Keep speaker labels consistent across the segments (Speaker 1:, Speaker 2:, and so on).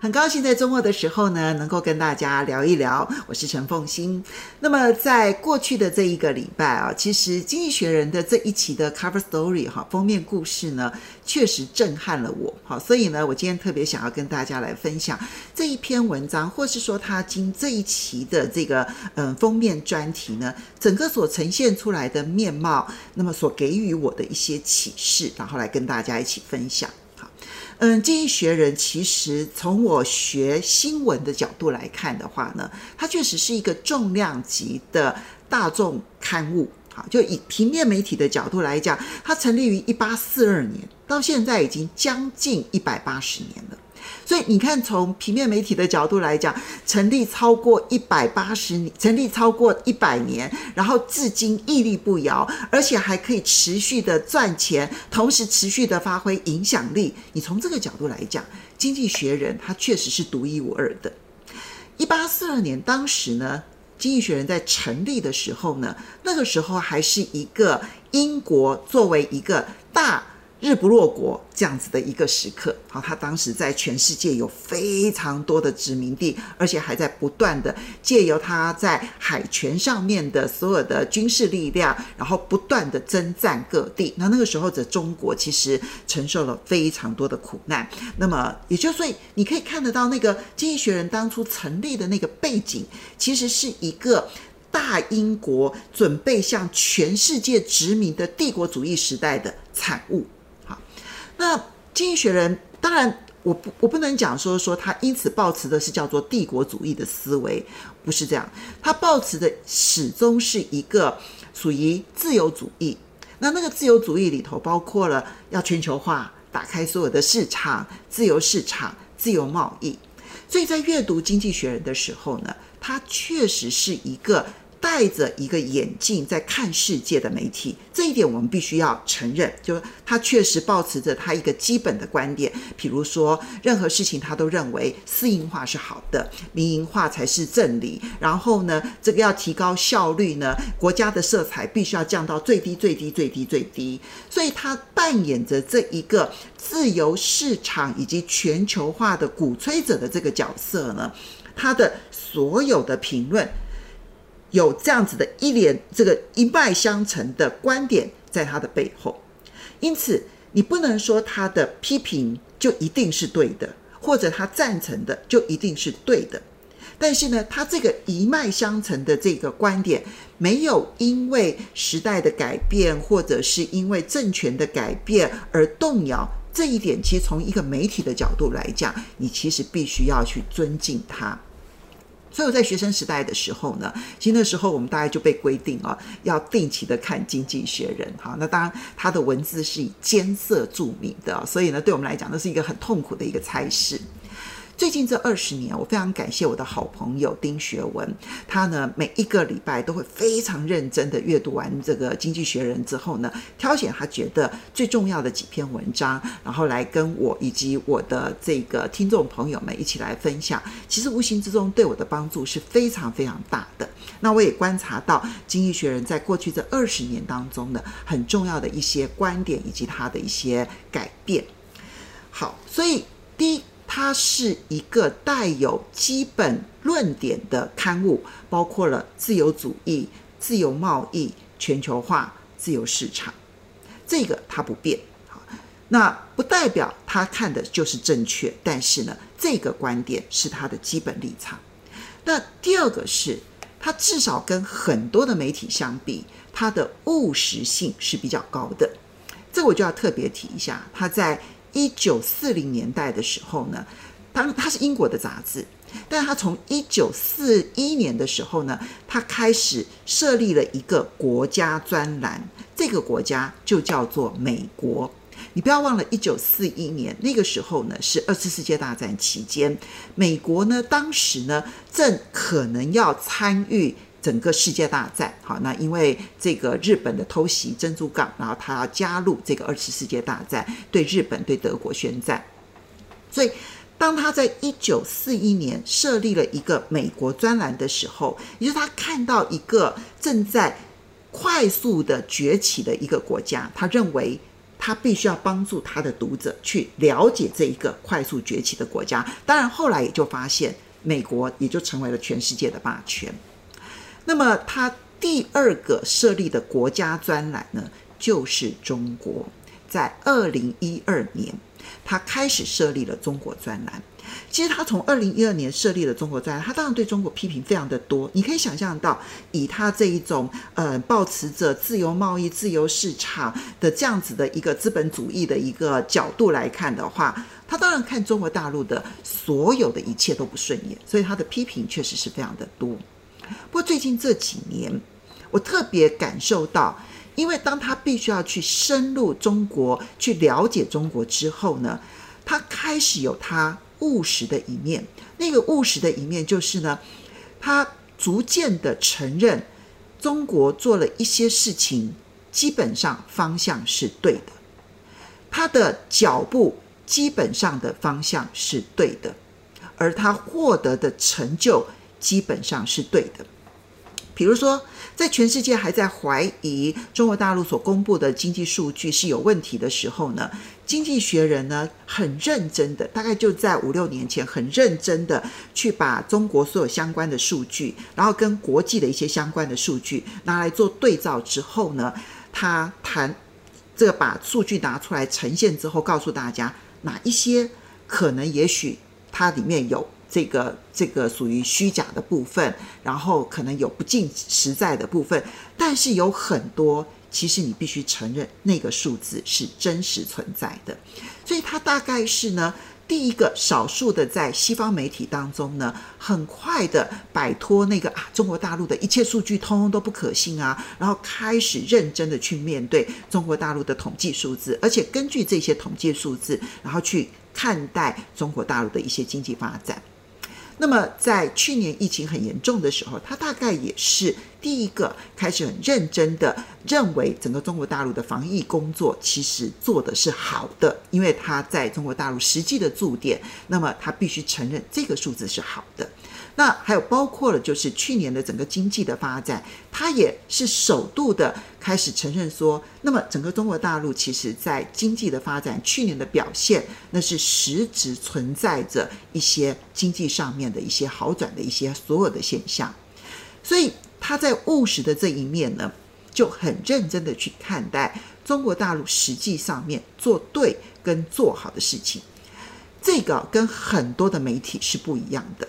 Speaker 1: 很高兴在周末的时候呢，能够跟大家聊一聊。我是陈凤欣。那么在过去的这一个礼拜啊，其实《经济学人》的这一期的 cover story 哈封面故事呢，确实震撼了我。好，所以呢，我今天特别想要跟大家来分享这一篇文章，或是说他经这一期的这个嗯封面专题呢，整个所呈现出来的面貌，那么所给予我的一些启示，然后来跟大家一起分享。嗯，经济学人其实从我学新闻的角度来看的话呢，它确实是一个重量级的大众刊物。好，就以平面媒体的角度来讲，它成立于一八四二年，到现在已经将近一百八十年了。所以你看，从平面媒体的角度来讲，成立超过一百八十年，成立超过一百年，然后至今屹立不摇，而且还可以持续的赚钱，同时持续的发挥影响力。你从这个角度来讲，《经济学人》它确实是独一无二的。一八四二年，当时呢，《经济学人》在成立的时候呢，那个时候还是一个英国作为一个大。日不落国这样子的一个时刻，好，他当时在全世界有非常多的殖民地，而且还在不断的借由他在海权上面的所有的军事力量，然后不断的征战各地。那那个时候的中国其实承受了非常多的苦难。那么，也就所以你可以看得到，那个经济学人当初成立的那个背景，其实是一个大英国准备向全世界殖民的帝国主义时代的产物。那经济学人，当然我不我不能讲说说他因此抱持的是叫做帝国主义的思维，不是这样，他抱持的始终是一个属于自由主义。那那个自由主义里头包括了要全球化，打开所有的市场，自由市场，自由贸易。所以在阅读经济学人的时候呢，他确实是一个。戴着一个眼镜在看世界的媒体，这一点我们必须要承认，就是他确实抱持着他一个基本的观点，比如说任何事情他都认为私营化是好的，民营化才是正理。然后呢，这个要提高效率呢，国家的色彩必须要降到最低最低最低最低。所以他扮演着这一个自由市场以及全球化的鼓吹者的这个角色呢，他的所有的评论。有这样子的一连这个一脉相承的观点在他的背后，因此你不能说他的批评就一定是对的，或者他赞成的就一定是对的。但是呢，他这个一脉相承的这个观点，没有因为时代的改变，或者是因为政权的改变而动摇。这一点，其实从一个媒体的角度来讲，你其实必须要去尊敬他。所以我在学生时代的时候呢，其实那时候我们大概就被规定啊，要定期的看《经济学人》哈。那当然，他的文字是以艰涩著名的，所以呢，对我们来讲，那是一个很痛苦的一个差事。最近这二十年，我非常感谢我的好朋友丁学文，他呢每一个礼拜都会非常认真的阅读完这个《经济学人》之后呢，挑选他觉得最重要的几篇文章，然后来跟我以及我的这个听众朋友们一起来分享。其实无形之中对我的帮助是非常非常大的。那我也观察到《经济学人》在过去这二十年当中呢，很重要的一些观点以及他的一些改变。好，所以第一。它是一个带有基本论点的刊物，包括了自由主义、自由贸易、全球化、自由市场，这个它不变。好，那不代表他看的就是正确，但是呢，这个观点是他的基本立场。那第二个是，它至少跟很多的媒体相比，它的务实性是比较高的。这我就要特别提一下，它在。一九四零年代的时候呢，当它是英国的杂志，但它从一九四一年的时候呢，它开始设立了一个国家专栏，这个国家就叫做美国。你不要忘了，一九四一年那个时候呢，是二次世界大战期间，美国呢当时呢正可能要参与。整个世界大战，好，那因为这个日本的偷袭珍珠港，然后他要加入这个二次世界大战，对日本、对德国宣战。所以，当他在一九四一年设立了一个美国专栏的时候，也就是他看到一个正在快速的崛起的一个国家，他认为他必须要帮助他的读者去了解这一个快速崛起的国家。当然，后来也就发现，美国也就成为了全世界的霸权。那么，他第二个设立的国家专栏呢，就是中国。在二零一二年，他开始设立了中国专栏。其实他从二零一二年设立了中国专栏，他当然对中国批评非常的多。你可以想象到，以他这一种呃，抱持着自由贸易、自由市场的这样子的一个资本主义的一个角度来看的话，他当然看中国大陆的所有的一切都不顺眼，所以他的批评确实是非常的多。不过最近这几年，我特别感受到，因为当他必须要去深入中国，去了解中国之后呢，他开始有他。务实的一面，那个务实的一面就是呢，他逐渐的承认中国做了一些事情，基本上方向是对的，他的脚步基本上的方向是对的，而他获得的成就基本上是对的。比如说，在全世界还在怀疑中国大陆所公布的经济数据是有问题的时候呢，经济学人呢很认真的，大概就在五六年前，很认真的去把中国所有相关的数据，然后跟国际的一些相关的数据拿来做对照之后呢，他谈这个把数据拿出来呈现之后，告诉大家哪一些可能也许它里面有。这个这个属于虚假的部分，然后可能有不尽实在的部分，但是有很多其实你必须承认那个数字是真实存在的，所以它大概是呢第一个少数的在西方媒体当中呢，很快的摆脱那个啊中国大陆的一切数据通通都不可信啊，然后开始认真的去面对中国大陆的统计数字，而且根据这些统计数字，然后去看待中国大陆的一些经济发展。那么，在去年疫情很严重的时候，它大概也是第一个开始很认真的认为整个中国大陆的防疫工作其实做的是好的，因为他在中国大陆实际的驻点，那么他必须承认这个数字是好的。那还有包括了，就是去年的整个经济的发展，他也是首度的开始承认说，那么整个中国大陆其实在经济的发展，去年的表现，那是实质存在着一些经济上面的一些好转的一些所有的现象，所以他在务实的这一面呢，就很认真的去看待中国大陆实际上面做对跟做好的事情，这个跟很多的媒体是不一样的。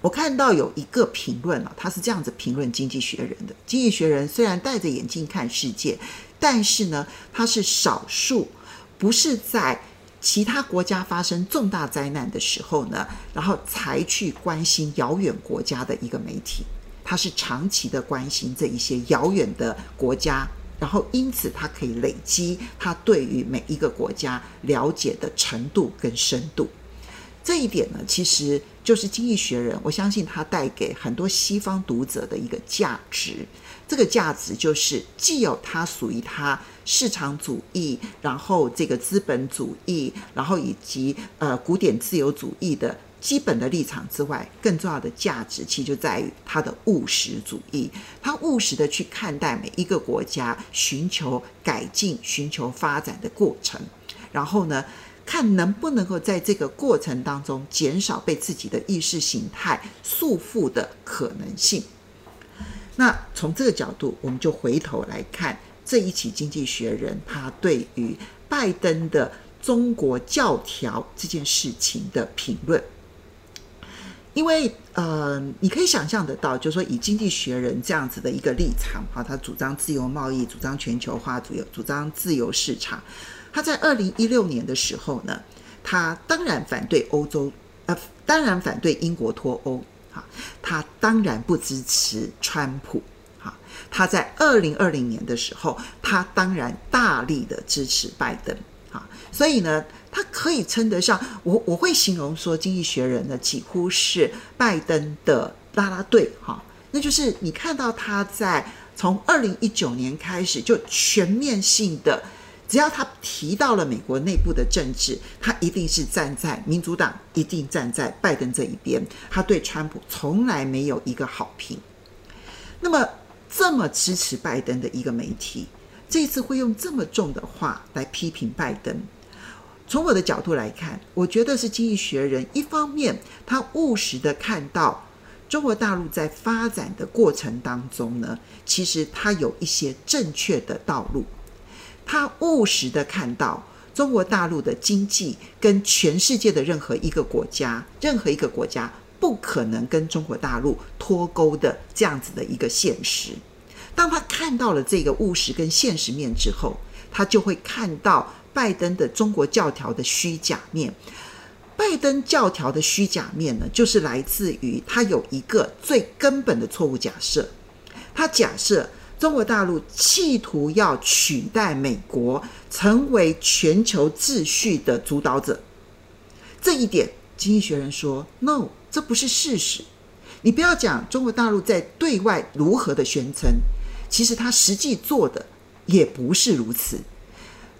Speaker 1: 我看到有一个评论啊，他是这样子评论《经济学人》的。《经济学人》虽然戴着眼镜看世界，但是呢，他是少数不是在其他国家发生重大灾难的时候呢，然后才去关心遥远国家的一个媒体。他是长期的关心这一些遥远的国家，然后因此他可以累积他对于每一个国家了解的程度跟深度。这一点呢，其实就是《经济学人》，我相信他带给很多西方读者的一个价值。这个价值就是既有它属于它市场主义，然后这个资本主义，然后以及呃古典自由主义的基本的立场之外，更重要的价值其实就在于他的务实主义。他务实的去看待每一个国家寻求改进、寻求发展的过程，然后呢，看能不能够在这个过程当中减少被自己的意识形态束缚的可能性。那从这个角度，我们就回头来看这一起《经济学人》他对于拜登的中国教条这件事情的评论。因为呃，你可以想象得到，就是说以《经济学人》这样子的一个立场，哈，他主张自由贸易，主张全球化，主主张自由市场。他在二零一六年的时候呢，他当然反对欧洲，呃，当然反对英国脱欧，哈，他当然不支持川普，哈，他在二零二零年的时候，他当然大力的支持拜登，所以呢，他可以称得上我我会形容说，《经济学人》呢几乎是拜登的啦啦队，哈，那就是你看到他在从二零一九年开始就全面性的。只要他提到了美国内部的政治，他一定是站在民主党，一定站在拜登这一边。他对川普从来没有一个好评。那么这么支持拜登的一个媒体，这次会用这么重的话来批评拜登。从我的角度来看，我觉得是《经济学人》一方面，他务实的看到中国大陆在发展的过程当中呢，其实它有一些正确的道路。他务实的看到中国大陆的经济跟全世界的任何一个国家，任何一个国家不可能跟中国大陆脱钩的这样子的一个现实。当他看到了这个务实跟现实面之后，他就会看到。拜登的中国教条的虚假面，拜登教条的虚假面呢，就是来自于他有一个最根本的错误假设，他假设中国大陆企图要取代美国，成为全球秩序的主导者。这一点，经济学人说，no，这不是事实。你不要讲中国大陆在对外如何的宣称，其实他实际做的也不是如此。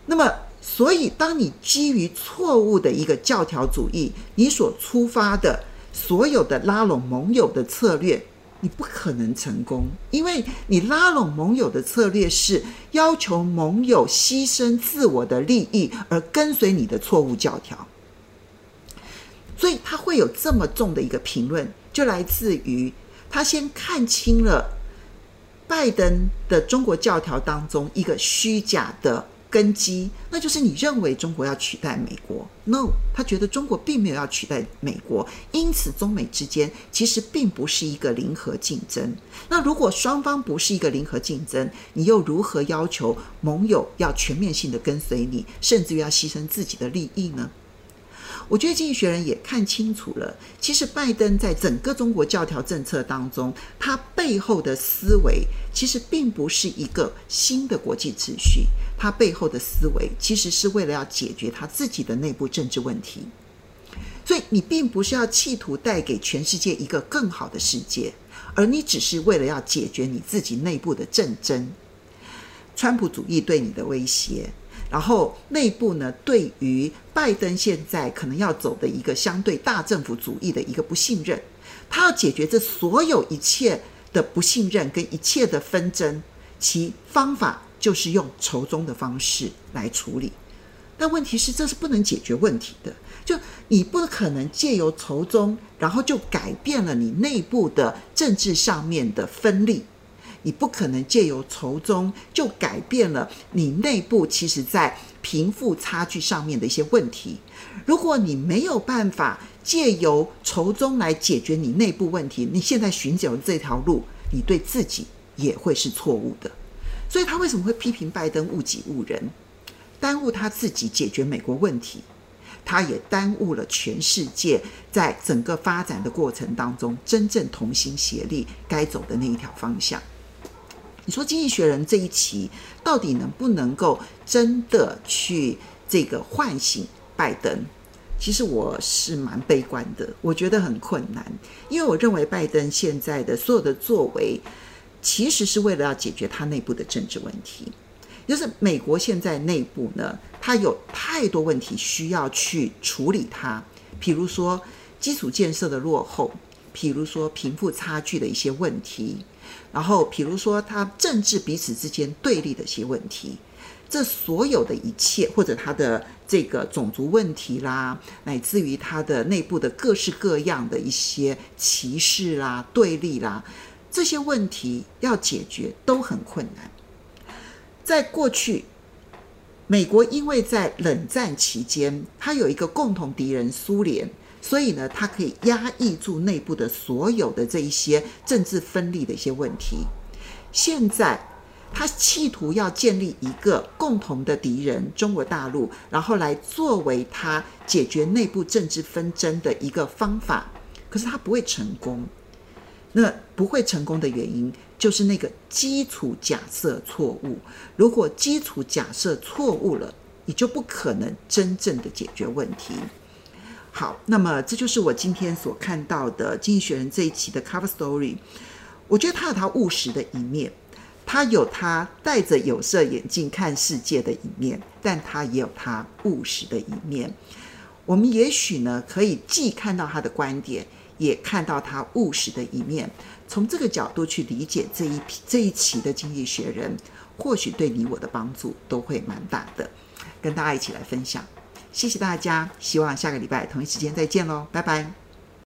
Speaker 1: 那么。所以，当你基于错误的一个教条主义，你所出发的所有的拉拢盟友的策略，你不可能成功，因为你拉拢盟友的策略是要求盟友牺牲自我的利益而跟随你的错误教条。所以，他会有这么重的一个评论，就来自于他先看清了拜登的中国教条当中一个虚假的。根基，那就是你认为中国要取代美国？No，他觉得中国并没有要取代美国，因此中美之间其实并不是一个零和竞争。那如果双方不是一个零和竞争，你又如何要求盟友要全面性的跟随你，甚至于要牺牲自己的利益呢？我觉得经济学人也看清楚了，其实拜登在整个中国教条政策当中，他背后的思维其实并不是一个新的国际秩序，他背后的思维其实是为了要解决他自己的内部政治问题。所以你并不是要企图带给全世界一个更好的世界，而你只是为了要解决你自己内部的政争，川普主义对你的威胁。然后内部呢，对于拜登现在可能要走的一个相对大政府主义的一个不信任，他要解决这所有一切的不信任跟一切的纷争，其方法就是用仇中的方式来处理。但问题是，这是不能解决问题的。就你不可能借由仇中，然后就改变了你内部的政治上面的分立。你不可能借由筹中就改变了你内部其实在贫富差距上面的一些问题。如果你没有办法借由筹中来解决你内部问题，你现在寻找的这条路，你对自己也会是错误的。所以他为什么会批评拜登误己误人，耽误他自己解决美国问题，他也耽误了全世界在整个发展的过程当中真正同心协力该走的那一条方向。你说《经济学人》这一期到底能不能够真的去这个唤醒拜登？其实我是蛮悲观的，我觉得很困难，因为我认为拜登现在的所有的作为，其实是为了要解决他内部的政治问题。就是美国现在内部呢，它有太多问题需要去处理它，比如说基础建设的落后，比如说贫富差距的一些问题。然后，比如说，他政治彼此之间对立的一些问题，这所有的一切，或者他的这个种族问题啦，乃至于他的内部的各式各样的一些歧视啦、对立啦，这些问题要解决都很困难。在过去，美国因为在冷战期间，他有一个共同敌人苏联。所以呢，他可以压抑住内部的所有的这一些政治分立的一些问题。现在，他企图要建立一个共同的敌人——中国大陆，然后来作为他解决内部政治纷争的一个方法。可是他不会成功。那不会成功的原因，就是那个基础假设错误。如果基础假设错误了，你就不可能真正的解决问题。好那么这就是我今天所看到的经济学人这一期的 cover story 我觉得他有他务实的一面他有他戴着有色眼镜看世界的一面但他也有他务实的一面。我们也许呢可以既看到他的观点也看到他务实的一面。从这个角度去理解这一批这一期的经济学人或许对你我的帮助都会蛮大的跟大家一起来分享。谢谢大家希望下个礼拜同一时间再见喽拜拜。